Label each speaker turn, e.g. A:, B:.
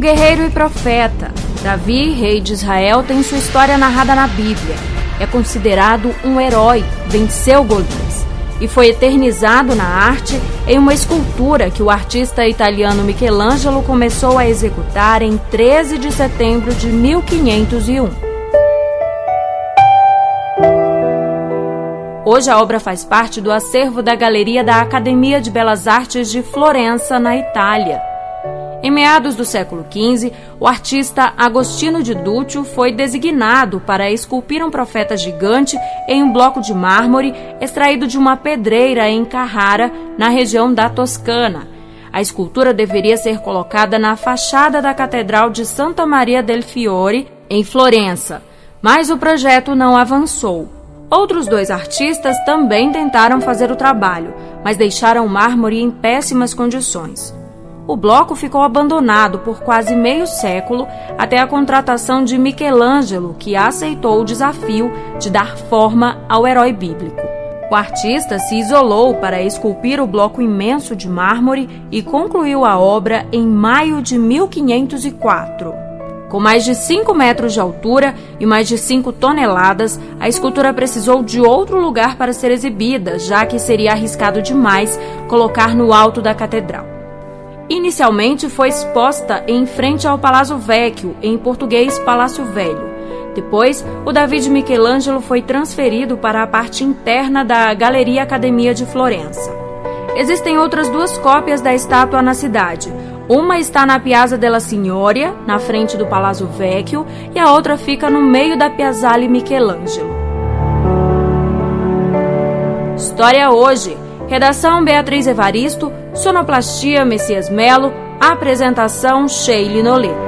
A: guerreiro e profeta, Davi, rei de Israel, tem sua história narrada na Bíblia. É considerado um herói, venceu Golias e foi eternizado na arte em uma escultura que o artista italiano Michelangelo começou a executar em 13 de setembro de 1501. Hoje a obra faz parte do acervo da Galeria da Academia de Belas Artes de Florença, na Itália. Em meados do século XV, o artista Agostino de Duccio foi designado para esculpir um profeta gigante em um bloco de mármore extraído de uma pedreira em Carrara, na região da Toscana. A escultura deveria ser colocada na fachada da Catedral de Santa Maria del Fiore, em Florença, mas o projeto não avançou. Outros dois artistas também tentaram fazer o trabalho, mas deixaram o mármore em péssimas condições o bloco ficou abandonado por quase meio século até a contratação de Michelangelo, que aceitou o desafio de dar forma ao herói bíblico. O artista se isolou para esculpir o bloco imenso de mármore e concluiu a obra em maio de 1504. Com mais de 5 metros de altura e mais de 5 toneladas, a escultura precisou de outro lugar para ser exibida, já que seria arriscado demais colocar no alto da catedral. Inicialmente foi exposta em frente ao Palazzo Vecchio, em português Palácio Velho. Depois, o David Michelangelo foi transferido para a parte interna da Galeria Academia de Florença. Existem outras duas cópias da estátua na cidade. Uma está na Piazza della Signoria, na frente do Palazzo Vecchio, e a outra fica no meio da Piazzale Michelangelo. História hoje. Redação Beatriz Evaristo, Sonoplastia Messias Melo, apresentação Sheila Noleto.